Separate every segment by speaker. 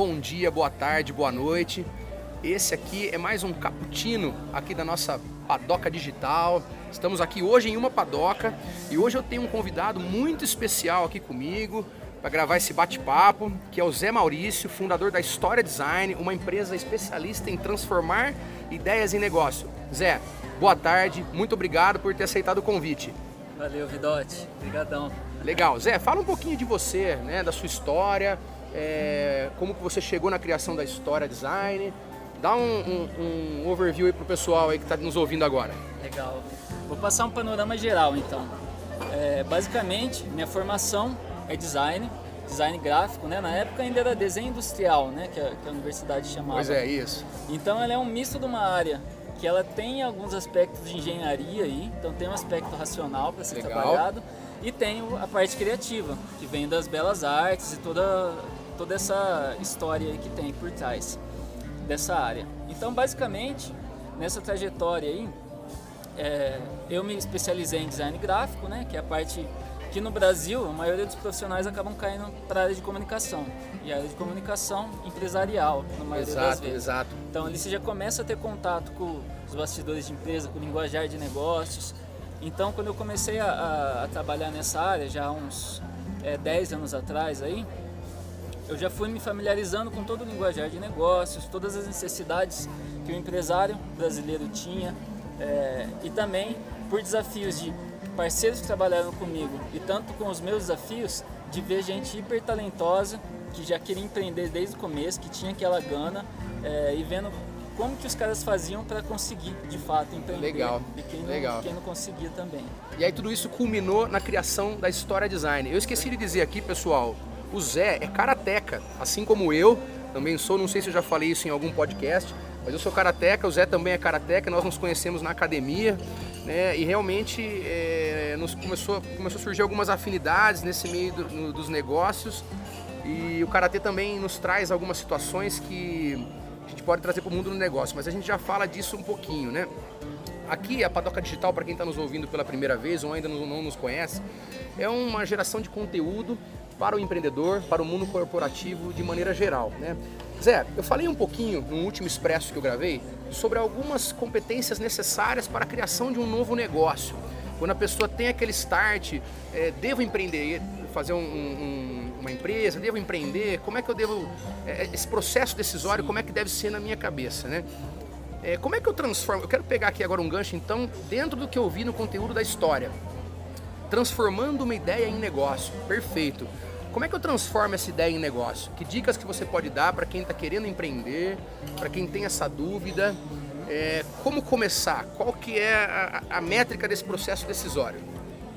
Speaker 1: bom dia, boa tarde, boa noite. Esse aqui é mais um cappuccino aqui da nossa Padoca Digital. Estamos aqui hoje em uma padoca e hoje eu tenho um convidado muito especial aqui comigo para gravar esse bate-papo, que é o Zé Maurício, fundador da História Design, uma empresa especialista em transformar ideias em negócio. Zé, boa tarde, muito obrigado por ter aceitado o convite.
Speaker 2: Valeu, Vidote. Obrigadão.
Speaker 1: Legal. Zé, fala um pouquinho de você, né, da sua história, é, como que você chegou na criação da História Design. Dá um, um, um overview aí pro pessoal aí que está nos ouvindo agora.
Speaker 2: Legal. Vou passar um panorama geral, então. É, basicamente, minha formação é design, design gráfico, né? Na época ainda era desenho industrial, né? Que a, que a universidade chamava.
Speaker 1: Pois é, isso.
Speaker 2: Então ela é um misto de uma área que ela tem alguns aspectos de engenharia aí, então tem um aspecto racional para ser
Speaker 1: Legal.
Speaker 2: trabalhado e tem a parte criativa, que vem das belas artes e toda, toda essa história que tem por trás dessa área. Então, basicamente, nessa trajetória aí, é, eu me especializei em design gráfico, né, que é a parte que no Brasil a maioria dos profissionais acabam caindo para a área de comunicação e a área de comunicação empresarial na maioria
Speaker 1: exato,
Speaker 2: das vezes.
Speaker 1: exato.
Speaker 2: Então ali você já começa a ter contato com os bastidores de empresa, com o linguajar de negócios. Então quando eu comecei a, a, a trabalhar nessa área já há uns é, 10 anos atrás aí, eu já fui me familiarizando com todo o linguajar de negócios, todas as necessidades que o empresário brasileiro tinha é, e também por desafios de parceiros que trabalharam comigo e tanto com os meus desafios de ver gente hiper talentosa que já queria empreender desde o começo, que tinha aquela gana é, e vendo como que os caras faziam para conseguir de fato empreender
Speaker 1: Legal,
Speaker 2: e quem não,
Speaker 1: legal.
Speaker 2: quem não conseguia também.
Speaker 1: E aí tudo isso culminou na criação da História Design. Eu esqueci de dizer aqui, pessoal, o Zé é karateca, assim como eu, também sou, não sei se eu já falei isso em algum podcast, mas eu sou karateca, o Zé também é karateca, nós nos conhecemos na academia, né? E realmente é, nos começou, começou a surgir algumas afinidades nesse meio do- no- dos negócios. E o karatê também nos traz algumas situações que a gente pode trazer para o mundo do negócio, mas a gente já fala disso um pouquinho, né? Aqui, a Padoca Digital, para quem está nos ouvindo pela primeira vez ou ainda não, não nos conhece, é uma geração de conteúdo para o empreendedor, para o mundo corporativo de maneira geral, né? Zé, eu falei um pouquinho no último expresso que eu gravei sobre algumas competências necessárias para a criação de um novo negócio. Quando a pessoa tem aquele start, é, devo empreender, fazer um- um- uma empresa, devo empreender, como é que eu devo. é, esse processo decisório, como é que deve ser na minha cabeça, né? É, como é que eu transformo? Eu quero pegar aqui agora um gancho, então, dentro do que eu vi no conteúdo da história. Transformando uma ideia em negócio. Perfeito. Como é que eu transformo essa ideia em negócio? Que dicas que você pode dar para quem está querendo empreender, para quem tem essa dúvida? É, como começar? Qual que é a, a métrica desse processo decisório?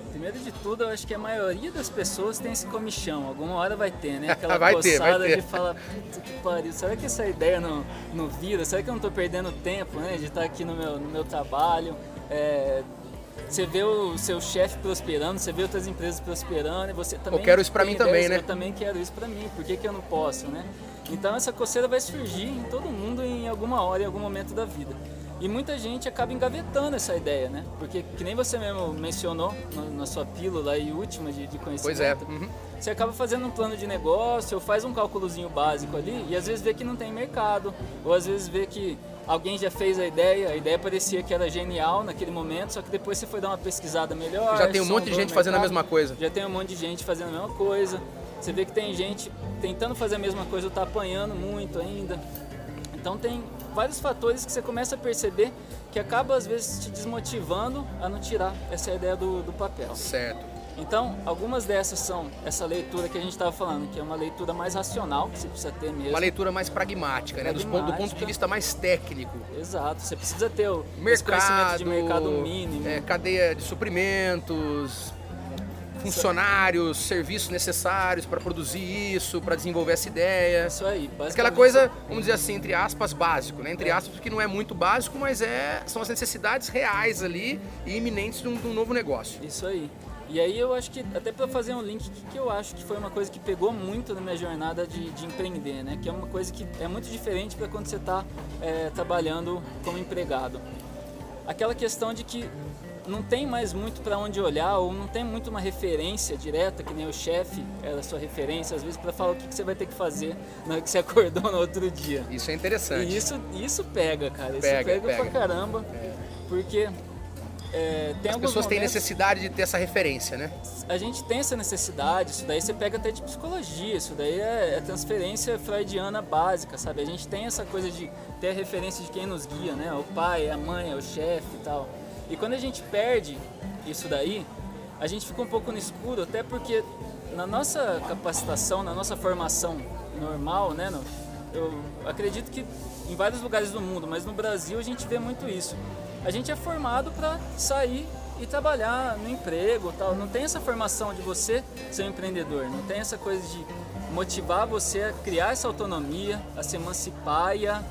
Speaker 2: Primeiro de tudo, eu acho que a maioria das pessoas tem esse comichão. Alguma hora vai ter, né? Aquela
Speaker 1: Vai ter,
Speaker 2: coçada
Speaker 1: ter.
Speaker 2: de falar, puta que pariu, será que essa ideia não, não vira? Será que eu não tô perdendo tempo, né? De estar aqui no meu, no meu trabalho. É, você vê o seu chefe prosperando, você vê outras empresas prosperando e você também.
Speaker 1: quero isso
Speaker 2: tem
Speaker 1: mim também, né?
Speaker 2: Eu também quero isso pra mim, por que, que eu não posso, né? Então essa coceira vai surgir em todo mundo em alguma hora, em algum momento da vida. E muita gente acaba engavetando essa ideia, né? Porque, que nem você mesmo mencionou na, na sua pílula e última de, de conhecimento,
Speaker 1: Pois é. uhum.
Speaker 2: você acaba fazendo um plano de negócio, ou faz um cálculozinho básico ali, e às vezes vê que não tem mercado, ou às vezes vê que alguém já fez a ideia, a ideia parecia que era genial naquele momento, só que depois você foi dar uma pesquisada melhor.
Speaker 1: Já tem um monte de gente fazendo a mesma coisa.
Speaker 2: Já tem um monte de gente fazendo a mesma coisa. Você vê que tem gente tentando fazer a mesma coisa, tá apanhando muito ainda. Então tem vários fatores que você começa a perceber que acaba às vezes te desmotivando a não tirar essa ideia do, do papel.
Speaker 1: Certo.
Speaker 2: Então, algumas dessas são essa leitura que a gente estava falando, que é uma leitura mais racional, que você precisa ter mesmo.
Speaker 1: Uma leitura mais pragmática, né? Ponto- do ponto de
Speaker 2: Pragmática.
Speaker 1: vista mais técnico.
Speaker 2: Exato, você precisa ter o
Speaker 1: mercado,
Speaker 2: de mercado mínimo.
Speaker 1: é, cadeia de suprimentos, funcionários, serviços necessários para produzir isso, para desenvolver essa ideia.
Speaker 2: Isso aí,
Speaker 1: Aquela coisa, vamos dizer assim, entre aspas, básico, né? Entre aspas, porque não é muito básico, mas é, são as necessidades reais ali e iminentes de um, de um novo negócio.
Speaker 2: Isso aí. E aí eu acho que, até para fazer um link, que, que eu acho que foi uma coisa que pegou muito na minha jornada de, de empreender, né? Que é uma coisa que é muito diferente para quando você está trabalhando como empregado. aquela questão de que não tem mais muito para onde olhar ou não tem muito uma referência direta, que nem o chefe era a sua referência, às vezes para falar o que, que, você vai ter que fazer na hora que você acordou no outro dia.
Speaker 1: Isso é interessante.
Speaker 2: E isso, isso pega, cara. Pega, isso pega, pega. pra caramba. É. Porque é,
Speaker 1: tem As pessoas têm necessidade de ter essa referência, né?
Speaker 2: A gente tem essa necessidade, isso daí você pega até de psicologia, isso daí é, é transferência freudiana básica, sabe? A gente tem essa coisa de ter a referência de quem nos guia, né? O pai, a mãe, o chefe e tal. E quando a gente perde isso daí, a gente fica um pouco no escuro, até porque na nossa capacitação, na nossa formação normal, né? Eu acredito que em vários lugares do mundo, mas no Brasil a gente vê muito isso. A gente é formado para sair e trabalhar no emprego, tal. Não tem essa formação de você ser um empreendedor, não tem essa coisa de motivar você a criar essa autonomia, a se emancipar e a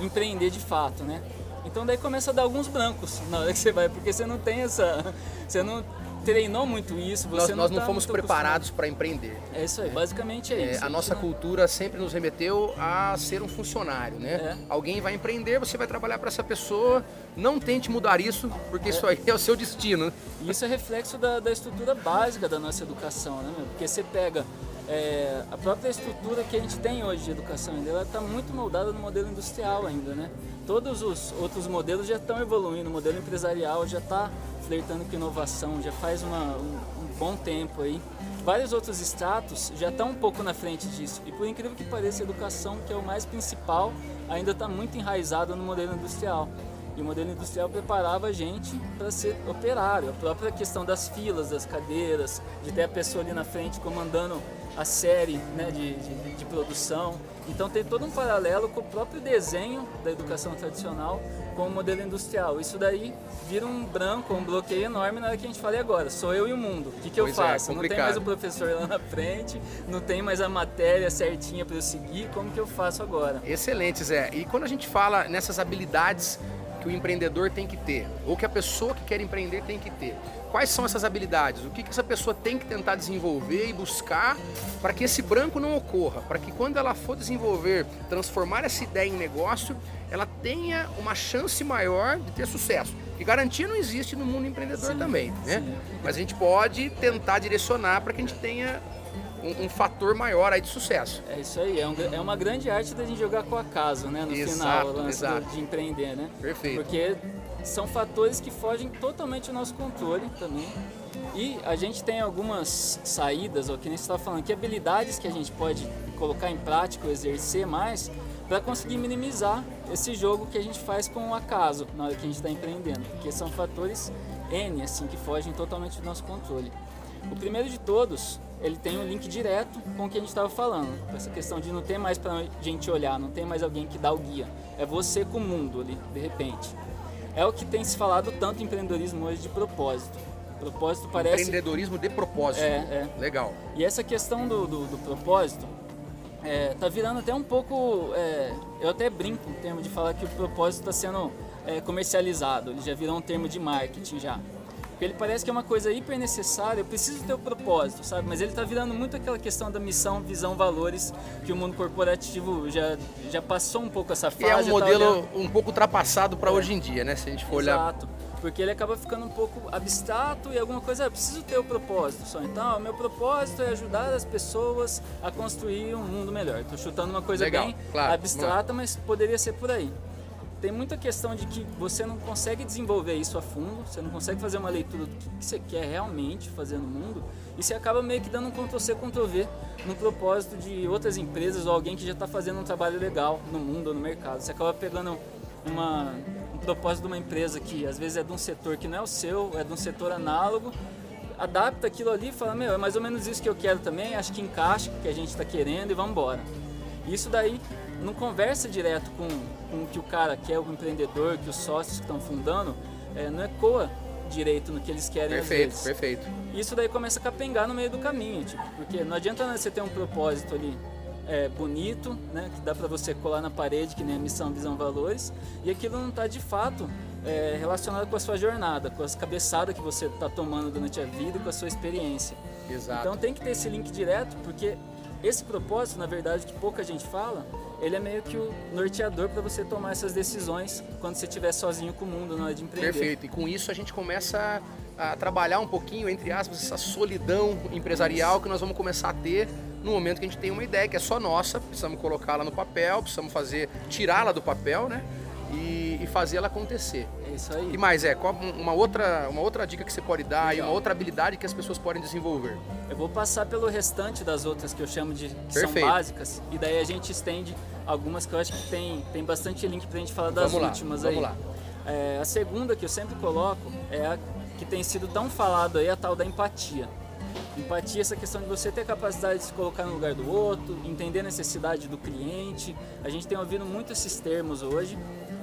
Speaker 2: empreender de fato, né? Então daí começa a dar alguns brancos na hora que você vai, porque você não tem essa. Você não treinou muito isso.
Speaker 1: nós
Speaker 2: não,
Speaker 1: nós não
Speaker 2: tá
Speaker 1: fomos preparados para empreender.
Speaker 2: É isso aí, basicamente é, é isso.
Speaker 1: A nossa não... cultura sempre nos remeteu a ser um funcionário, né? É. Alguém vai empreender, você vai trabalhar para essa pessoa. Não tente mudar isso, porque é. isso aí é o seu destino.
Speaker 2: Isso é reflexo da, da estrutura básica da nossa educação, né? Porque você pega é, a própria estrutura que a gente tem hoje de educação ainda, ela está muito moldada no modelo industrial ainda, né? Todos os outros modelos já estão evoluindo, o modelo empresarial já está flertando com inovação, já faz uma, um, um, bom tempo aí. Vários outros status já estão um pouco na frente disso. E por incrível que pareça, a educação, que é o mais principal, ainda está muito enraizada no modelo industrial. E o modelo industrial preparava a gente para ser operário. A própria questão das filas, das cadeiras, de ter a pessoa ali na frente comandando a série né, de, de, de, produção. Então tem todo um paralelo com o próprio desenho da educação tradicional com o modelo industrial. Isso daí vira um branco, um bloqueio enorme na hora que a gente fala e agora, sou eu e o mundo. O que, que eu é, faço? É, não tem mais o professor lá na frente, não tem mais a matéria certinha para eu seguir, como que eu faço agora?
Speaker 1: Excelente, Zé. E quando a gente fala nessas habilidades o empreendedor tem que ter, ou que a pessoa que quer empreender tem que ter. Quais são essas habilidades? O que, que essa pessoa tem que tentar desenvolver e buscar para que esse branco não ocorra? Para que quando ela for desenvolver, transformar essa ideia em negócio, ela tenha uma chance maior de ter sucesso. E garantia não existe no mundo empreendedor sim, também, né? Sim. Mas a gente pode tentar direcionar para que a gente tenha um, um, fator maior aí de sucesso.
Speaker 2: É isso aí, é, um, é uma grande arte da gente jogar com o acaso, né? No exato, final, exato. de empreender, né?
Speaker 1: Perfeito.
Speaker 2: Porque são fatores que fogem totalmente do nosso controle também. E a gente tem algumas saídas, ou que nem você estava falando, que habilidades que a gente pode colocar em prática ou exercer mais para conseguir minimizar esse jogo que a gente faz com o acaso na hora que a gente está empreendendo, porque são fatores N assim que fogem totalmente do nosso controle. O primeiro de todos, ele tem um link direto com o que a gente estava falando, essa questão de não ter mais para a gente olhar, não tem mais alguém que dá o guia, é você com o mundo ali, de repente. É o que tem se falado tanto em empreendedorismo hoje de propósito. Propósito parece.
Speaker 1: Empreendedorismo de propósito.
Speaker 2: É, é.
Speaker 1: Legal.
Speaker 2: E essa questão do, do, do propósito é, tá virando até um pouco. É, eu até brinco em termos de falar que o propósito está sendo é, comercializado, ele já virou um termo de marketing já. Porque ele parece que é uma coisa hiper necessária, eu preciso ter o propósito, sabe? Mas ele está virando muito aquela questão da missão, visão, valores, que o mundo corporativo já, já passou um pouco essa fase. E
Speaker 1: é um tá modelo tá um pouco ultrapassado para é. hoje em dia, né? Se a gente for
Speaker 2: Exato.
Speaker 1: olhar.
Speaker 2: Porque ele acaba ficando um pouco abstrato e alguma coisa, ah, eu preciso ter o propósito só. Então, o meu propósito é ajudar as pessoas a construir um mundo melhor. Estou chutando uma coisa
Speaker 1: Legal,
Speaker 2: bem
Speaker 1: claro,
Speaker 2: abstrata, mas poderia ser por aí tem muita questão de que você não consegue desenvolver isso a fundo, você não consegue fazer uma leitura do que você quer realmente fazer no mundo, e você acaba meio que dando um Ctrl-C, Ctrl-V no propósito de outras empresas ou alguém que já está fazendo um trabalho legal no mundo ou no mercado. Você acaba pegando uma, um propósito de uma empresa que às vezes é de um setor que não é o seu, é de um setor análogo, adapta aquilo ali e fala, meu, é mais ou menos isso que eu quero também, acho que encaixa o que a gente está querendo e vamos embora. Isso daí não conversa direto com, com o que o cara quer, o empreendedor, que os sócios que estão fundando, é, não ecoa direito no que eles querem
Speaker 1: perfeito,
Speaker 2: às vezes.
Speaker 1: Perfeito,
Speaker 2: Isso daí começa a capengar no meio do caminho, tipo, porque não adianta você ter um propósito ali é, bonito, né, que dá para você colar na parede, que nem a missão, visão, valores, e aquilo não está de fato é, relacionado com a sua jornada, com as cabeçadas que você está tomando durante a vida com a sua experiência.
Speaker 1: Exato.
Speaker 2: Então tem que ter esse link direto, porque esse propósito, na verdade, que pouca gente fala, ele é meio que o norteador para você tomar essas decisões quando você estiver sozinho com o mundo na hora de empreender.
Speaker 1: Perfeito. E com isso a gente começa a trabalhar um pouquinho, entre aspas, essa solidão empresarial que nós vamos começar a ter no momento que a gente tem uma ideia que é só nossa, precisamos colocá-la no papel, precisamos fazer, tirá-la do papel, né? E, e fazê-la acontecer.
Speaker 2: É isso aí.
Speaker 1: E mais é, qual uma outra, uma outra dica que você pode dar e uma outra habilidade que as pessoas podem desenvolver?
Speaker 2: Eu vou passar pelo restante das outras que eu chamo de que
Speaker 1: Perfeito.
Speaker 2: são básicas e daí a gente estende algumas que eu acho que tem, tem bastante link pra gente falar das
Speaker 1: Vamos lá,
Speaker 2: últimas
Speaker 1: vamos
Speaker 2: aí.
Speaker 1: lá.
Speaker 2: É, a segunda que eu sempre coloco é a que tem sido tão falado aí, a tal da empatia. Empatia é essa questão de você ter a capacidade de se colocar no lugar do outro, entender a necessidade do cliente. A gente tem ouvido muito esses termos hoje,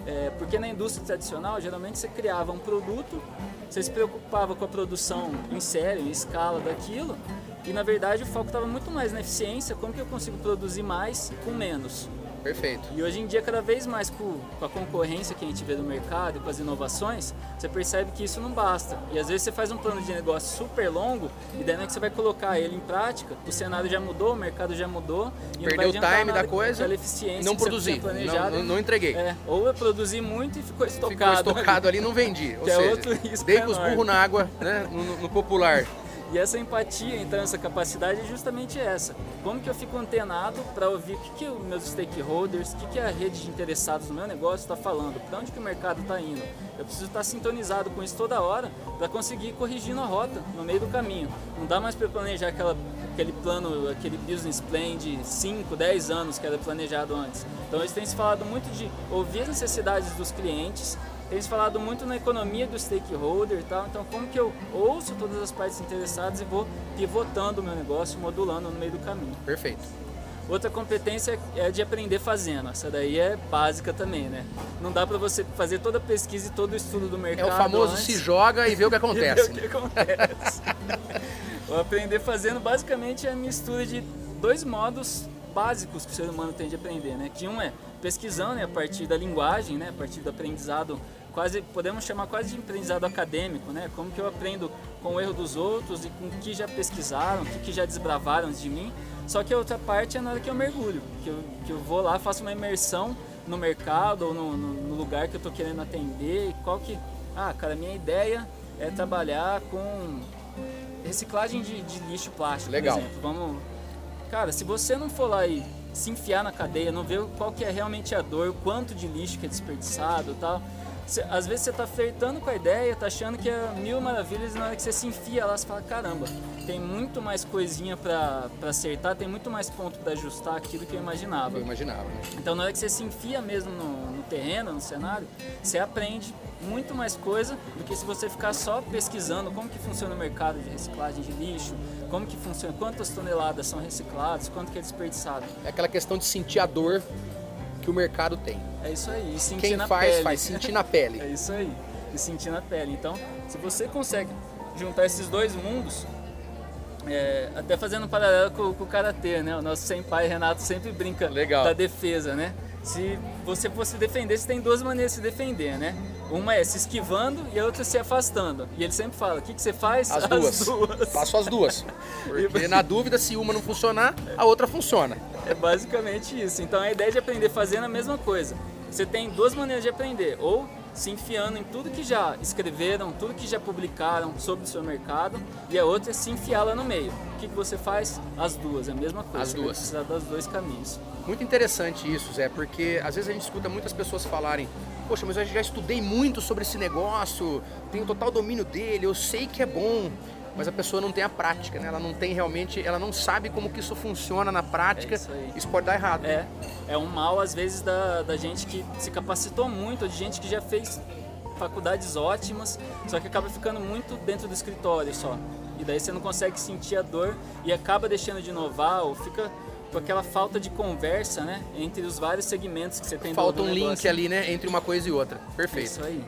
Speaker 2: é, porque na indústria tradicional, geralmente você criava um produto, você se preocupava com a produção em série, em escala daquilo, e na verdade o foco estava muito mais na eficiência, como que eu consigo produzir mais com menos.
Speaker 1: Perfeito.
Speaker 2: E hoje em dia, cada vez mais com, a concorrência que a gente vê no mercado e com as inovações, você percebe que isso não basta. E às vezes você faz um plano de negócio super longo e daí hora que você vai colocar ele em prática, o cenário já mudou, o mercado já mudou. E não
Speaker 1: Perdeu o time da coisa,
Speaker 2: eficiência
Speaker 1: não produzi,
Speaker 2: planejado.
Speaker 1: não, não entreguei.
Speaker 2: É, ou eu produzi muito e ficou estocado.
Speaker 1: Ficou estocado ali e não vendi. Ou
Speaker 2: Que é
Speaker 1: seja,
Speaker 2: outro risco
Speaker 1: dei com os burros na água, né? No, no popular.
Speaker 2: E essa empatia, então, essa capacidade é justamente essa. Como que eu fico antenado para ouvir o que, que os meus stakeholders, o que, que a rede de interessados no meu negócio está falando, para onde que o mercado está indo. Eu preciso estar sintonizado com isso toda hora para conseguir ir corrigindo a rota no meio do caminho. Não dá mais para planejar aquela, aquele plano, aquele business plan de 5, 10 anos que era planejado antes. Então, eles têm se falado muito de ouvir as necessidades dos clientes, tem se falado muito na economia do stakeholder e tal, então como que eu ouço todas as partes interessadas e vou pivotando o meu negócio, modulando no meio do caminho.
Speaker 1: Perfeito.
Speaker 2: Outra competência é de aprender fazendo, essa daí é básica também, né? Não dá para você fazer toda a pesquisa e todo o estudo do
Speaker 1: É
Speaker 2: mercado
Speaker 1: o famoso
Speaker 2: antes
Speaker 1: se joga e vê o que
Speaker 2: e
Speaker 1: acontece.
Speaker 2: o que acontece. o aprender fazendo basicamente é a mistura de dois modos básicos que o ser humano tem de aprender, né? Que um é pesquisando né, a partir da linguagem, né? A partir do aprendizado quase podemos chamar quase de aprendizado acadêmico, né? Como que eu aprendo com o erro dos outros e com o que já pesquisaram, o que, que já desbravaram de mim. Só que a outra parte é na hora que eu mergulho, que eu, que eu vou lá, faço uma imersão no mercado ou no, no, no lugar que eu estou querendo atender. E qual que, ah, cara, minha ideia é trabalhar com reciclagem de, de lixo plástico,
Speaker 1: Legal.
Speaker 2: por exemplo. Vamos, cara, se você não for lá e se enfiar na cadeia, não ver qual que é realmente a dor, o quanto de lixo que é desperdiçado, tal. Cê- às vezes você tá flertando com a ideia, tá achando que é mil maravilhas e na hora que você se enfia lá, você fala, caramba, tem muito mais coisinha pra acertar, tem muito mais ponto pra ajustar aqui do que eu imaginava.
Speaker 1: Eu imaginava. né?
Speaker 2: Então na hora que você se enfia mesmo no, no terreno, no cenário, você aprende muito mais coisa do que se você ficar só pesquisando como que funciona o mercado de reciclagem de lixo, como que funciona, quantas toneladas são recicladas, quanto que é desperdiçado.
Speaker 1: É aquela questão de sentir a dor que o mercado tem.
Speaker 2: É isso aí, e sentir
Speaker 1: Quem
Speaker 2: na
Speaker 1: faz,
Speaker 2: pele.
Speaker 1: faz sentir na pele.
Speaker 2: É isso aí, e sentir na pele. Então, se você consegue juntar esses dois mundos, é, até fazendo um paralelo com, com o Karatê, né? O nosso senpai Renato sempre brinca
Speaker 1: Legal.
Speaker 2: da defesa, né? Se você fosse defender, você tem duas maneiras de se defender, né? Uma é se esquivando e a outra se afastando. E ele sempre fala, o que, que você faz?
Speaker 1: As duas.
Speaker 2: duas.
Speaker 1: Faço as duas. Porque na dúvida, se uma não funcionar, a outra funciona.
Speaker 2: É basicamente isso. Então a ideia de aprender fazendo é a mesma coisa. Você tem duas maneiras de aprender, ou se enfiando em tudo que já escreveram, tudo que já publicaram sobre o seu mercado, e a outra é se enfiar lá no meio. O que, que você faz? As duas, é a mesma coisa.
Speaker 1: As
Speaker 2: Você
Speaker 1: duas.
Speaker 2: precisar dos dois caminhos.
Speaker 1: Muito interessante isso, Zé, porque às vezes a gente escuta muitas pessoas falarem: Poxa, mas eu já estudei muito sobre esse negócio, tenho total domínio dele, eu sei que é bom. Mas a pessoa não tem a prática, né? Ela não tem realmente, ela não sabe como que isso funciona na prática.
Speaker 2: É isso
Speaker 1: isso pode dar errado.
Speaker 2: É, é um mal, às vezes, da, da gente que se capacitou muito, de gente que já fez faculdades ótimas, só que acaba ficando muito dentro do escritório só. E daí você não consegue sentir a dor e acaba deixando de inovar ou fica com aquela falta de conversa, né, entre os vários segmentos que você tem
Speaker 1: Falta um link
Speaker 2: negócio.
Speaker 1: ali, né, entre uma coisa e outra.
Speaker 2: É
Speaker 1: Perfeito.
Speaker 2: Isso aí.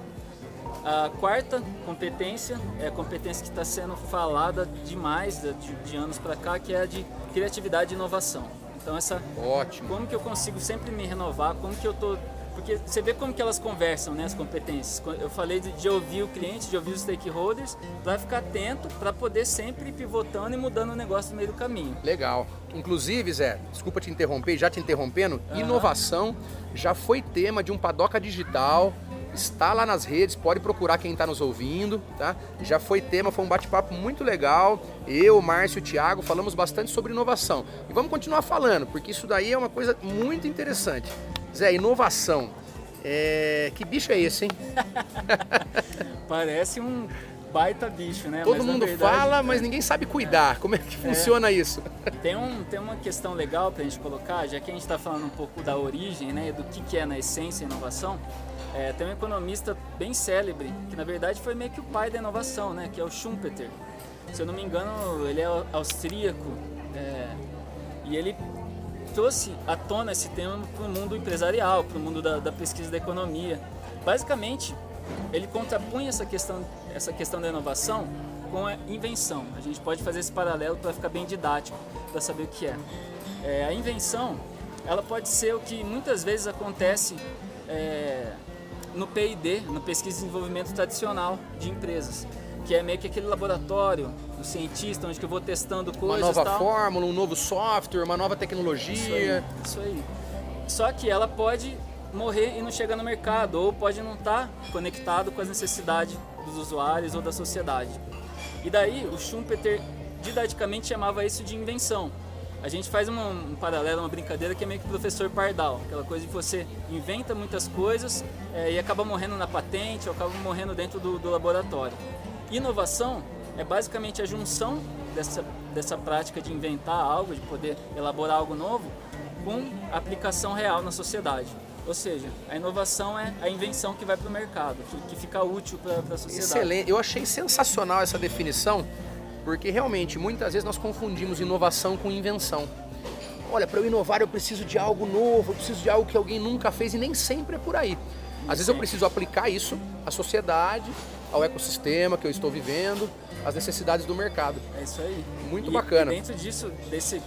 Speaker 2: A quarta competência é a competência que está sendo falada demais de, de anos para cá, que é a de criatividade e inovação. Então essa
Speaker 1: Ótimo.
Speaker 2: como que eu consigo sempre me renovar, como que eu estou porque você vê como que elas conversam, né, as competências. Eu falei de, de ouvir o cliente, de ouvir os stakeholders, para ficar atento, para poder sempre ir pivotando e mudando o negócio no meio do caminho.
Speaker 1: Legal. Inclusive, Zé, desculpa te interromper, já te interrompendo, uhum. inovação já foi tema de um Padoca Digital, está lá nas redes, pode procurar quem está nos ouvindo, tá? Já foi tema, foi um bate-papo muito legal. Eu, Márcio o Thiago falamos bastante sobre inovação. E vamos continuar falando, porque isso daí é uma coisa muito interessante. Zé, inovação. É... Que bicho é esse, hein?
Speaker 2: Parece um baita bicho, né?
Speaker 1: Todo mas, mundo verdade, fala, mas ninguém sabe cuidar. É. Como é que funciona é. isso?
Speaker 2: Tem, um, tem uma questão legal para a gente colocar, já que a gente está falando um pouco da origem, né? Do que, que é na essência inovação. É, tem um economista bem célebre, que na verdade foi meio que o pai da inovação, né? Que é o Schumpeter. Se eu não me engano, ele é austríaco. É, e ele trouxe à tona esse tema para o mundo empresarial, para o mundo da, da, pesquisa da economia. Basicamente, ele contrapunha essa questão, essa questão da inovação com a invenção. A gente pode fazer esse paralelo para ficar bem didático, para saber o que é. é. A invenção, ela pode ser o que muitas vezes acontece é, no P&D, no pesquisa e desenvolvimento tradicional de empresas que é meio que aquele laboratório do cientista, onde eu vou testando coisas.
Speaker 1: Uma nova
Speaker 2: tal.
Speaker 1: fórmula, um novo software, uma nova tecnologia. Isso
Speaker 2: aí, isso aí. Só que ela pode morrer e não chegar no mercado, ou pode não estar tá conectado com as necessidades dos usuários ou da sociedade. E daí o Schumpeter didaticamente chamava isso de invenção. A gente faz uma, um paralelo, uma brincadeira que é meio que o professor Pardal, aquela coisa de você inventa muitas coisas é, e acaba morrendo na patente ou acaba morrendo dentro do, do laboratório. Inovação é basicamente a junção dessa, dessa prática de inventar algo, de poder elaborar algo novo, com aplicação real na sociedade. Ou seja, a inovação é a invenção que vai para o mercado, que, que, fica útil para a sociedade.
Speaker 1: Excelente. Eu achei sensacional essa definição, porque realmente muitas vezes nós confundimos inovação com invenção. Olha, para eu inovar eu preciso de algo novo, eu preciso de algo que alguém nunca fez e nem sempre é por aí. Às vezes eu preciso aplicar isso à sociedade, ao ecossistema que eu estou vivendo, às necessidades do mercado.
Speaker 2: É isso aí.
Speaker 1: Muito
Speaker 2: e,
Speaker 1: bacana.
Speaker 2: E dentro disso, desse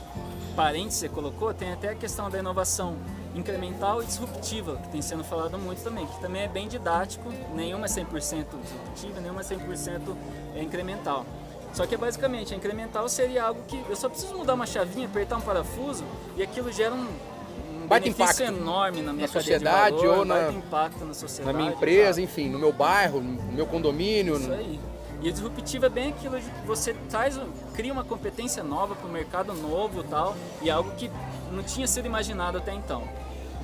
Speaker 2: parênteses que você colocou, tem até a questão da inovação incremental e disruptiva, que tem sendo falado muito também, que também é bem didático, nenhuma é 100% disruptiva, nenhuma é 100% incremental. Só que basicamente, a incremental seria algo que eu só preciso mudar uma chavinha, apertar um parafuso e aquilo gera um
Speaker 1: baita impacto
Speaker 2: enorme na minha
Speaker 1: na sociedade valor,
Speaker 2: ou
Speaker 1: na,
Speaker 2: na sociedade,
Speaker 1: na minha empresa, enfim, no meu bairro, no meu condomínio.
Speaker 2: Isso aí. E o disruptivo é bem aquilo de você traz, cria uma competência nova para o mercado novo tal, e algo que não tinha sido imaginado até então.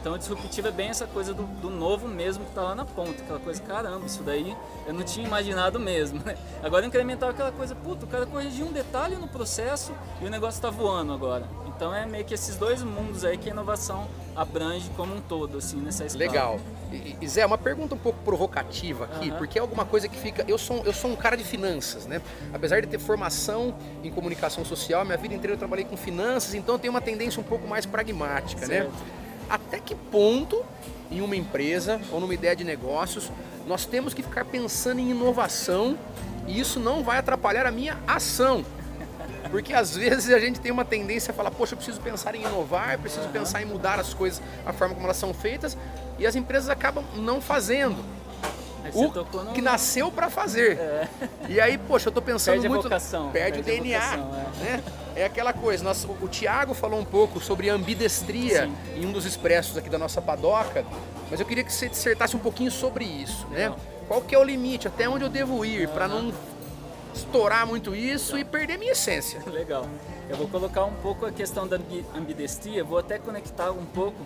Speaker 2: Então o disruptivo é bem essa coisa do, do novo mesmo que está lá na ponta, aquela coisa, caramba, isso daí eu não tinha imaginado mesmo. Né? Agora incrementar aquela coisa, puto, o cara corrigiu um detalhe no processo e o negócio está voando agora. Então é meio que esses dois mundos aí que a inovação abrange como um todo, assim, nessa escala.
Speaker 1: Legal. E, e Zé, uma pergunta um pouco provocativa aqui, uhum. porque é alguma coisa que fica. Eu sou, eu sou um cara de finanças, né? Apesar de ter formação em comunicação social, minha vida inteira eu trabalhei com finanças, então eu tenho uma tendência um pouco mais pragmática, né? certo. né? Até que ponto em uma empresa ou numa ideia de negócios nós temos que ficar pensando em inovação e isso não vai atrapalhar a minha ação. Porque às vezes a gente tem uma tendência a falar, poxa, eu preciso pensar em inovar, preciso uhum. pensar em mudar as coisas, a forma como elas são feitas, e as empresas acabam não fazendo o no... que nasceu para fazer. É. E aí, poxa, eu tô pensando
Speaker 2: perde
Speaker 1: muito.
Speaker 2: Vocação,
Speaker 1: perde, perde o DNA. Vocação, é. Né? é aquela coisa. Nós, o Tiago falou um pouco sobre ambidestria Sim. em um dos expressos aqui da nossa padoca, mas eu queria que você dissertasse um pouquinho sobre isso, né? Qual que é o limite, até onde eu devo ir, para não estourar muito isso e perder minha essência.
Speaker 2: Legal. Eu vou colocar um pouco a questão da ambidestria, vou até conectar um pouco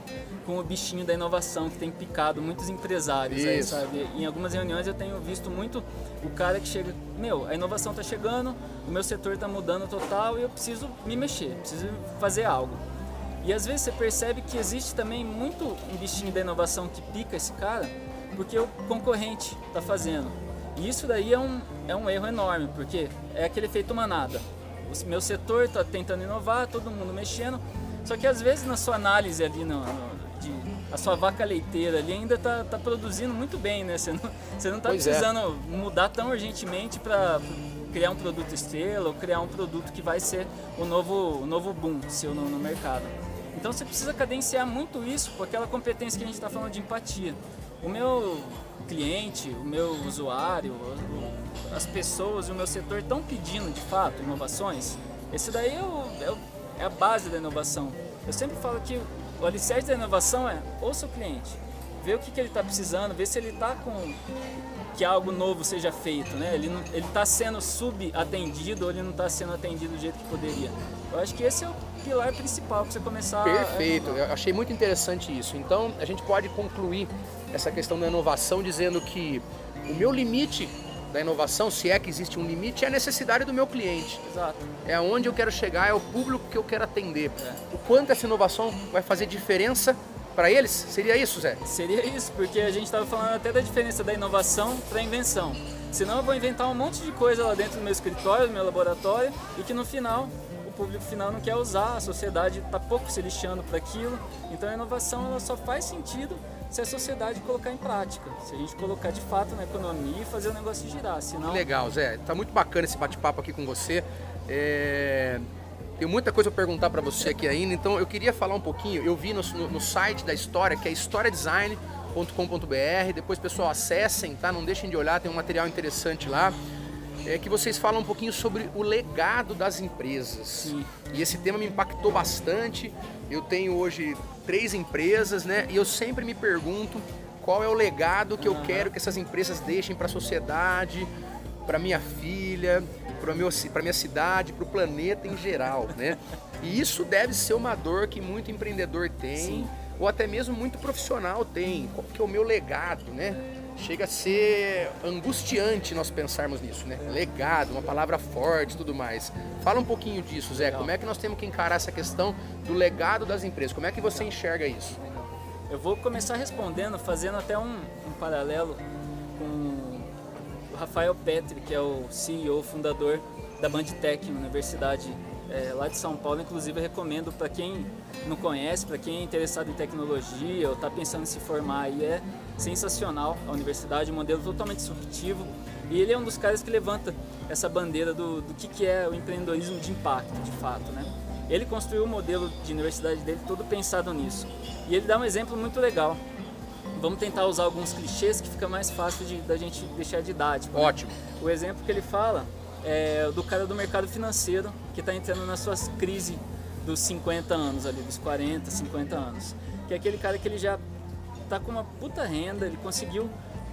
Speaker 2: com o bichinho da inovação que tem picado muitos empresários aí, sabe? Em algumas reuniões eu tenho visto muito o cara que chega, meu, a inovação está chegando, o meu setor está mudando total e eu preciso me mexer, preciso fazer algo. E às vezes você percebe que existe também muito um bichinho da inovação que pica esse cara, porque o concorrente está fazendo. E isso daí é um, é um erro enorme, porque é aquele efeito manada. O meu setor está tentando inovar, todo mundo mexendo, só que às vezes na sua análise ali, no, no de, a sua vaca leiteira ali ainda está tá produzindo muito bem, né? Você não está é. precisando é. mudar tão urgentemente para criar um produto estrela ou criar um produto que vai ser o novo, o novo boom seu no, no mercado. Então você precisa cadenciar muito isso com aquela competência que a gente está falando de empatia. O meu cliente, o meu usuário, as pessoas e o meu setor estão pedindo de fato inovações. Esse daí é, é, o, é a base da inovação. Eu sempre falo que o alicerce da inovação é ouça o cliente, ver o que, que ele está precisando, ver se ele está com que algo novo seja feito, né? Ele está sendo subatendido ou ele não está sendo atendido do jeito que poderia. Eu acho que esse é o pilar principal para você começar
Speaker 1: Perfeito, eu achei muito interessante isso. Então, a gente pode concluir essa questão da inovação dizendo que o meu limite da inovação, se é que existe um limite, é a necessidade do meu cliente.
Speaker 2: Exato.
Speaker 1: É onde eu quero chegar, é o público que eu quero atender. É. O quanto essa inovação vai fazer diferença para eles? Seria isso, Zé?
Speaker 2: Seria isso, porque a gente estava falando até da diferença da inovação para a invenção. Senão eu vou inventar um monte de coisa lá dentro do meu escritório, do meu laboratório, e que no final o público final não quer usar, a sociedade está pouco se lixando para aquilo. Então a inovação ela só faz sentido se a sociedade colocar em prática, se a gente colocar de fato na economia e fazer o negócio girar. Senão...
Speaker 1: Legal, Zé. Tá muito bacana esse bate-papo aqui com você. É... Tenho muita coisa para perguntar para você aqui ainda, então eu queria falar um pouquinho. Eu vi no, no, no site da história, que é historiadesign.com.br. Depois, pessoal, acessem, tá? Não deixem de olhar, tem um material interessante lá. É que vocês falam um pouquinho sobre o legado das empresas. Sim. E esse tema me impactou bastante. Eu tenho hoje três empresas, né? E eu sempre me pergunto qual é o legado que eu quero que essas empresas deixem para a sociedade, para minha filha, para minha cidade, para o planeta em geral, né? E isso deve ser uma dor que muito empreendedor tem, Sim. ou até mesmo muito profissional tem. Qual que é o meu legado, né? Chega a ser angustiante nós pensarmos nisso, né? Legado, uma palavra forte, tudo mais. Fala um pouquinho disso, Zé. Como é que nós temos que encarar essa questão do legado das empresas? Como é que você enxerga isso?
Speaker 2: Eu vou começar respondendo, fazendo até um, um paralelo Rafael Petri, que é o CEO, fundador da Bandtech, Universidade é, lá de São Paulo. Inclusive, eu recomendo para quem não conhece, para quem é interessado em tecnologia ou está pensando em se formar aí, é sensacional a universidade, um modelo totalmente disruptivo. E ele é um dos caras que levanta essa bandeira do, do que, que é o empreendedorismo de impacto, de fato, né? Ele construiu o modelo de universidade dele todo pensado nisso. E ele dá um exemplo muito legal vamos tentar usar alguns clichês que fica mais fácil de, da gente deixar didático.
Speaker 1: Né? Ótimo.
Speaker 2: O exemplo que ele fala é do cara do mercado financeiro que está entrando na sua crise dos 50 anos ali, dos 40, 50 anos. Que é aquele cara que ele já está com uma puta renda, ele conseguiu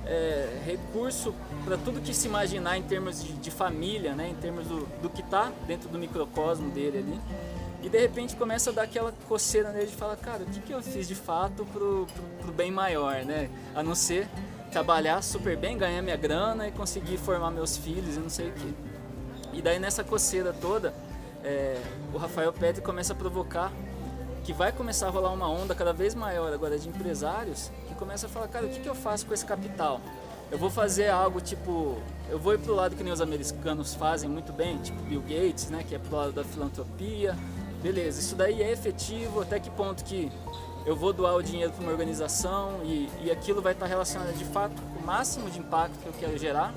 Speaker 2: é, recurso para tudo que se imaginar em termos de, de família, né, em termos do, do que está dentro do microcosmo dele ali. E de repente começa a dar aquela coceira nele de falar, cara, o que, que eu fiz de fato pro, pro, pro bem maior, né? A não ser trabalhar super bem, ganhar minha grana e conseguir formar meus filhos e não sei o que. E daí nessa coceira toda, é, o Rafael Petri começa a provocar que vai começar a rolar uma onda cada vez maior agora de empresários que começa a falar, cara, o que, que eu faço com esse capital? Eu vou fazer algo tipo, eu vou ir pro lado que nem os americanos fazem muito bem, tipo Bill Gates, né, que é pro lado da filantropia, beleza, isso daí é efetivo, até que ponto que eu vou doar o dinheiro para uma organização e, e aquilo vai estar relacionado de fato máximo de impacto que eu quero gerar?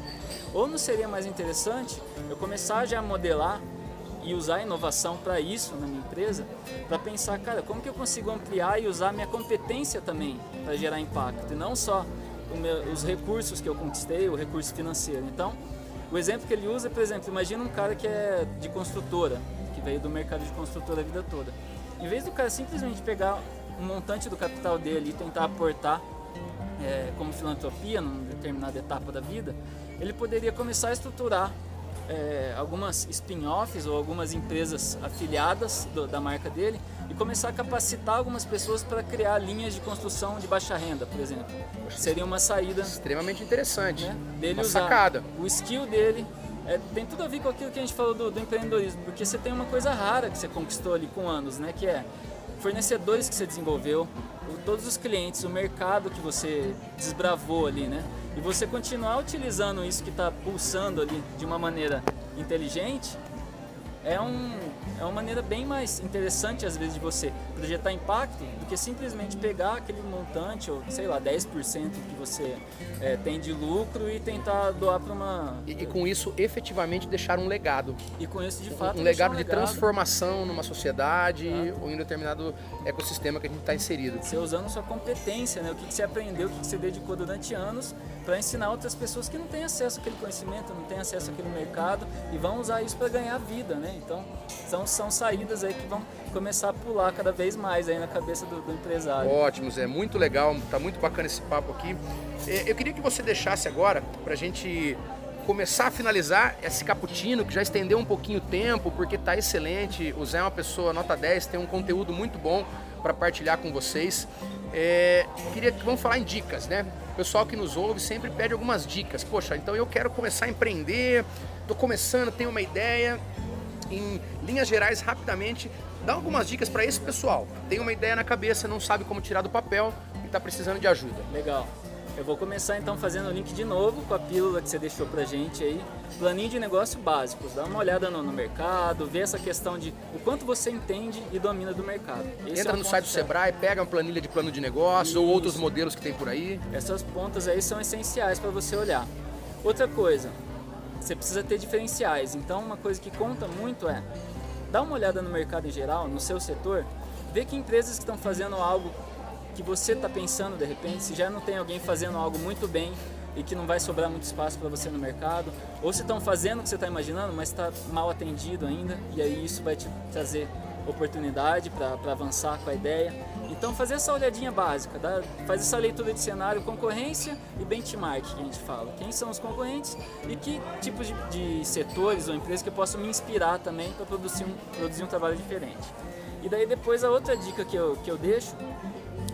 Speaker 2: Ou não seria mais interessante eu começar já a modelar e usar a inovação para isso na minha empresa, para pensar, cara, como que eu consigo ampliar e usar minha competência também para gerar impacto, e não só meu, os recursos que eu conquistei, o recurso financeiro. Então, o exemplo que ele usa é, por exemplo, imagina um cara que é de construtora, que veio do mercado de construtora a vida toda. Em vez do cara simplesmente pegar um montante do capital dele e tentar aportar é, como filantropia numa determinada etapa da vida, ele poderia começar a estruturar é, algumas spin-offs ou algumas empresas afiliadas do, da marca dele e começar a capacitar algumas pessoas para criar linhas de construção de baixa renda, por exemplo. Seria uma saída
Speaker 1: extremamente interessante,
Speaker 2: né, dele
Speaker 1: uma
Speaker 2: usar
Speaker 1: sacada.
Speaker 2: o skill dele é, tem tudo a ver com aquilo que a gente falou do, do, empreendedorismo, porque você tem uma coisa rara que você conquistou ali com anos, né? Que é fornecedores que você desenvolveu, todos os clientes, o mercado que você desbravou ali, né? E você continuar utilizando isso que está pulsando ali de uma maneira inteligente, é, um, é uma maneira bem mais interessante às vezes de você. Projetar impacto do que simplesmente pegar aquele montante, ou sei lá, 10% que você é, tem de lucro e tentar doar para uma.
Speaker 1: E, e, com isso efetivamente deixar um legado.
Speaker 2: E com isso de fato.
Speaker 1: Um, um legado um de legado. transformação numa sociedade ou em um determinado ecossistema que a gente está inserido.
Speaker 2: Você usando sua competência, né? o que, que você aprendeu, o que, que você dedicou durante anos para ensinar outras pessoas que não têm acesso àquele conhecimento, não têm acesso àquele mercado e vão usar isso para ganhar vida, né? Então são, são saídas aí que vão começar a pular cada vez mais aí na cabeça do, do empresário.
Speaker 1: Ótimos, é muito legal, tá muito bacana esse papo aqui. É, eu queria que você deixasse agora para a gente começar a finalizar esse cappuccino que já estendeu um pouquinho o tempo, porque tá excelente. O Zé é uma pessoa nota 10, tem um conteúdo muito bom para partilhar com vocês. É, queria que vamos falar em dicas, né? O pessoal que nos ouve sempre pede algumas dicas. Poxa, então eu quero começar a empreender, estou começando, tenho uma ideia. Em linhas gerais, rapidamente, dá algumas dicas para esse pessoal. Tem uma ideia na cabeça, não sabe como tirar do papel e está precisando de ajuda.
Speaker 2: Legal. Eu vou começar então fazendo o link de novo com a pílula que você deixou pra gente aí. Planinho de negócio básicos. Dá uma olhada no, no mercado, vê essa questão de o quanto você entende e domina do mercado.
Speaker 1: Esse Entra é no site do Sebrae, pega uma planilha de plano de negócio Isso. ou outros modelos que tem por aí.
Speaker 2: Essas pontas aí são essenciais para você olhar. Outra coisa, você precisa ter diferenciais. Então uma coisa que conta muito é dá uma olhada no mercado em geral, no seu setor, vê que empresas que estão fazendo algo que você está pensando de repente, se já não tem alguém fazendo algo muito bem e que não vai sobrar muito espaço para você no mercado, ou se estão fazendo o que você está imaginando, mas está mal atendido ainda, e aí isso vai te trazer oportunidade para avançar com a ideia. Então fazer essa olhadinha básica, dá, essa leitura de cenário, concorrência e benchmark que a gente fala. Quem são os concorrentes e que tipos de, de setores ou empresas que eu posso me inspirar também para produzir um, produzir um trabalho diferente. E daí depois a outra dica que eu, que eu deixo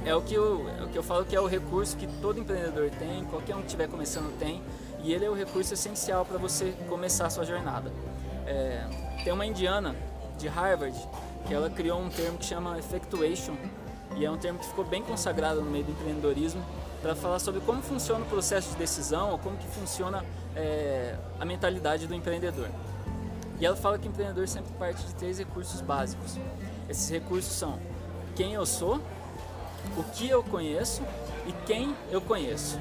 Speaker 2: é o que eu, é o que eu falo que é o recurso que todo empreendedor tem, qualquer um que estiver começando tem, e ele é o recurso essencial para você começar a sua jornada. É, tem uma indiana de Harvard que ela criou um termo que chama effectuation, e é um termo que ficou bem consagrado no meio do empreendedorismo para falar sobre como funciona o processo de decisão ou como que funciona é, a mentalidade do empreendedor. E ela fala que o empreendedor sempre parte de três recursos básicos. Esses recursos são quem eu sou, o que eu conheço e quem eu conheço.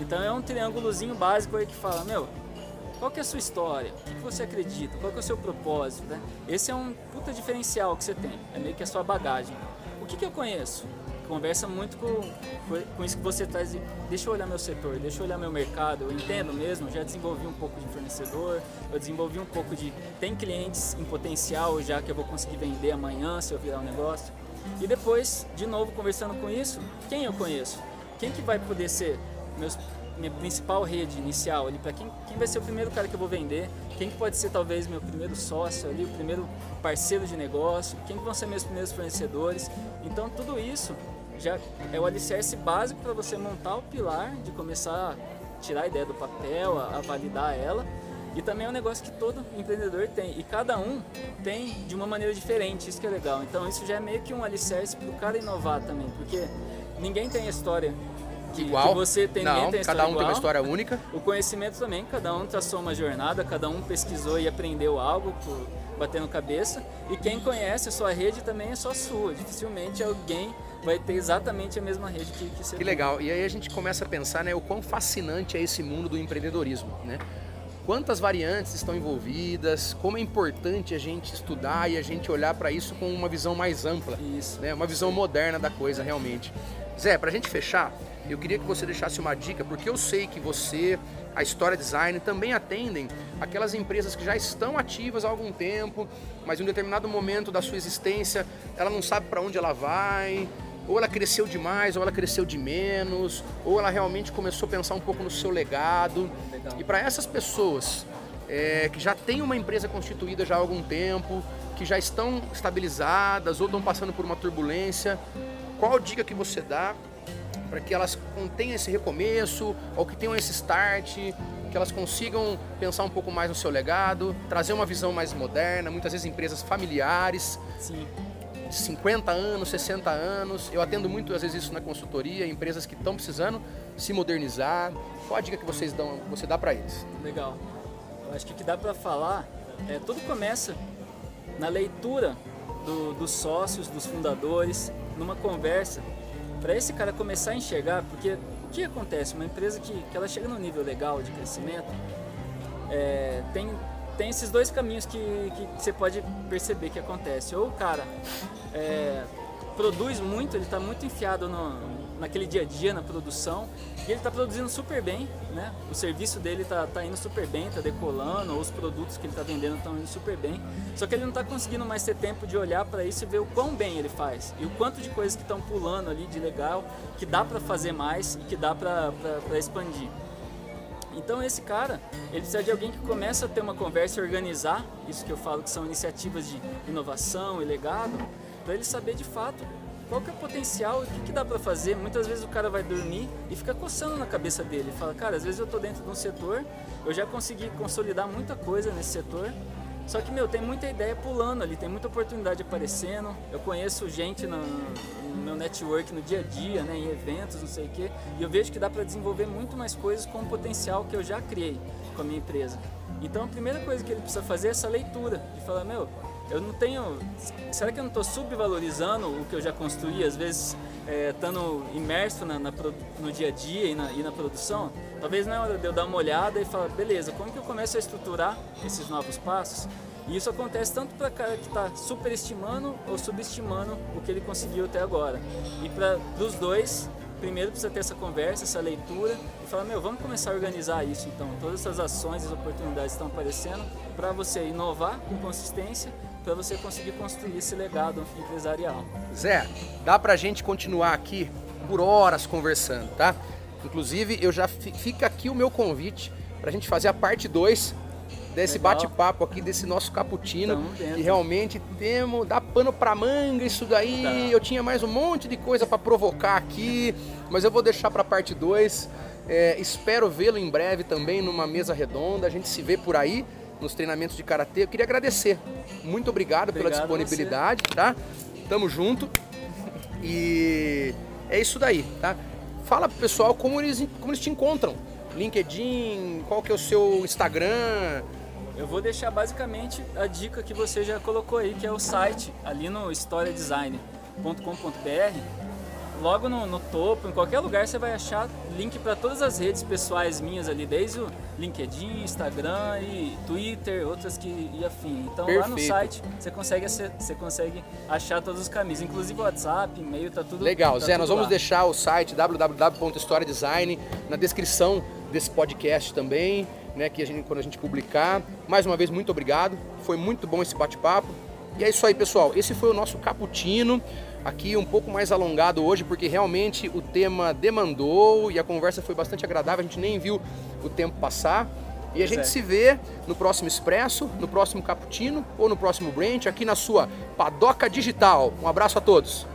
Speaker 2: Então é um triângulozinho básico aí que fala, meu, qual que é a sua história? O que você acredita? Qual que é o seu propósito? Né? Esse é um puta diferencial que você tem, é meio que a sua bagagem. Que, que eu conheço? Conversa muito com, com isso que você traz. Deixa eu olhar meu setor, deixa eu olhar meu mercado. Eu entendo mesmo, já desenvolvi um pouco de fornecedor, eu desenvolvi um pouco de. Tem clientes em potencial já que eu vou conseguir vender amanhã se eu virar um negócio. E depois, de novo, conversando com isso, quem eu conheço? Quem que vai poder ser meus, minha principal rede inicial ali? Para quem, quem vai ser o primeiro cara que eu vou vender? Quem que pode ser talvez meu primeiro sócio ali, o primeiro parceiro de negócio? Quem que vão ser meus primeiros fornecedores? Então tudo isso já é o alicerce básico para você montar o pilar de começar a tirar a ideia do papel, a, a validar ela e também é um negócio que todo empreendedor tem. E cada um tem de uma maneira diferente, isso que é legal. Então isso já é meio que um alicerce para o cara inovar também, porque ninguém tem a história que,
Speaker 1: igual.
Speaker 2: Que você tem,
Speaker 1: Não,
Speaker 2: tem
Speaker 1: cada um
Speaker 2: igual.
Speaker 1: tem uma história única.
Speaker 2: O conhecimento também, cada um traçou uma jornada, cada um pesquisou e aprendeu algo por, batendo cabeça. E quem conhece a sua rede também é só sua. Dificilmente alguém vai ter exatamente a mesma rede que, que você
Speaker 1: Que legal. E aí a gente começa a pensar né, o quão fascinante é esse mundo do empreendedorismo, né? quantas variantes estão envolvidas, como é importante a gente estudar e a gente olhar para isso com uma visão mais ampla,
Speaker 2: isso.
Speaker 1: Né? uma visão moderna da coisa realmente. Zé, para a gente fechar, eu queria que você deixasse uma dica, porque eu sei que você, a História Design, também atendem aquelas empresas que já estão ativas há algum tempo, mas em um determinado momento da sua existência ela não sabe para onde ela vai, ou ela cresceu demais, ou ela cresceu de menos, ou ela realmente começou a pensar um pouco no seu legado. E para essas pessoas é, que já têm uma empresa constituída já há algum tempo, que já estão estabilizadas ou estão passando por uma turbulência, qual dica que você dá para que elas contenham esse recomeço, ou que tenham esse start, que elas consigam pensar um pouco mais no seu legado, trazer uma visão mais moderna, muitas vezes empresas familiares.
Speaker 2: Sim
Speaker 1: de 50 anos, 60 anos. Eu atendo muito às vezes isso na consultoria, empresas que estão precisando se modernizar. Qual a dica que vocês dão, você dá para eles?
Speaker 2: Legal. Eu acho que o que dá para falar é tudo começa na leitura do, dos sócios, dos fundadores, numa conversa, para esse cara começar a enxergar, porque o que acontece? Uma empresa que, que ela chega no nível legal de crescimento, é, tem, tem esses dois caminhos que, que você pode perceber que acontece. Ou o cara é, produz muito, ele está muito enfiado no, naquele dia a dia, na produção, e ele está produzindo super bem, né? O serviço dele está tá indo super bem, está decolando, os produtos que ele está vendendo estão indo super bem. Só que ele não está conseguindo mais ter tempo de olhar para isso e ver o quão bem ele faz e o quanto de coisas que estão pulando ali de legal, que dá para fazer mais e que dá para expandir. Então esse cara, ele precisa de alguém que começa a ter uma conversa e organizar, isso que eu falo que são iniciativas de inovação e legado, para ele saber de fato qual que é o potencial, o que, que dá para fazer. Muitas vezes o cara vai dormir e fica coçando na cabeça dele. Fala, cara, às vezes eu tô dentro de um setor, eu já consegui consolidar muita coisa nesse setor, só que, meu, tem muita ideia pulando ali, tem muita oportunidade aparecendo. Eu conheço gente no, no meu network no dia a dia, né, em eventos, não sei o quê, e eu vejo que dá para desenvolver muito mais coisas com o potencial que eu já criei com a minha empresa. Então, a primeira coisa que ele precisa fazer é essa leitura, de falar, meu, eu não tenho. Será que eu não estou subvalorizando o que eu já construí, às vezes estando é, imerso na, na, no dia a dia e na, e na, produção? Talvez não é hora de eu dar uma olhada e falar, beleza, como que eu começo a estruturar esses novos passos? E isso acontece tanto para cara que está superestimando ou subestimando o que ele conseguiu até agora. E para os dois, primeiro precisa ter essa conversa, essa leitura e falar, meu, vamos começar a organizar isso então. Todas essas ações, as oportunidades estão aparecendo para você inovar com consistência para você conseguir construir esse legado empresarial.
Speaker 1: Zé, dá para a gente continuar aqui por horas conversando, tá? Inclusive, eu já fica aqui o meu convite para a gente fazer a parte 2 desse bate-papo aqui, desse nosso cappuccino. E realmente temos, dá pano para manga isso daí. Tá. Eu tinha mais um monte de coisa para provocar aqui, mas eu vou deixar para a parte 2. É, espero vê-lo em breve também numa mesa redonda. A gente se vê por aí nos treinamentos de karatê. Eu queria agradecer. Muito obrigado, obrigado pela disponibilidade, tá? Tamo junto. E é isso daí, tá? Fala pro pessoal como eles, como eles te encontram. LinkedIn, qual que é o seu Instagram?
Speaker 2: Eu vou deixar basicamente a dica que você já colocou aí, que é o site ali no historiadesign.com.br logo no, no, topo, em qualquer lugar você vai achar link para todas as redes pessoais minhas ali, desde o LinkedIn, Instagram e Twitter, outras que e afim. Então Perfeito. lá no site você consegue você consegue achar todos os caminhos, inclusive WhatsApp, e-mail, tá tudo
Speaker 1: Legal,
Speaker 2: tá
Speaker 1: Zé,
Speaker 2: tudo
Speaker 1: nós vamos lá. deixar o site www.historiadesign na descrição desse podcast também, né, que a gente quando a gente publicar. Mais uma vez muito obrigado. Foi muito bom esse bate-papo. E é isso aí, pessoal. Esse foi o nosso cappuccino aqui um pouco mais alongado hoje, porque realmente o tema demandou e a conversa foi bastante agradável, a gente nem viu o tempo passar. E a gente é. se vê no próximo Expresso, no próximo Cappuccino ou no próximo Branch, aqui na sua Padoca Digital. Um abraço a todos.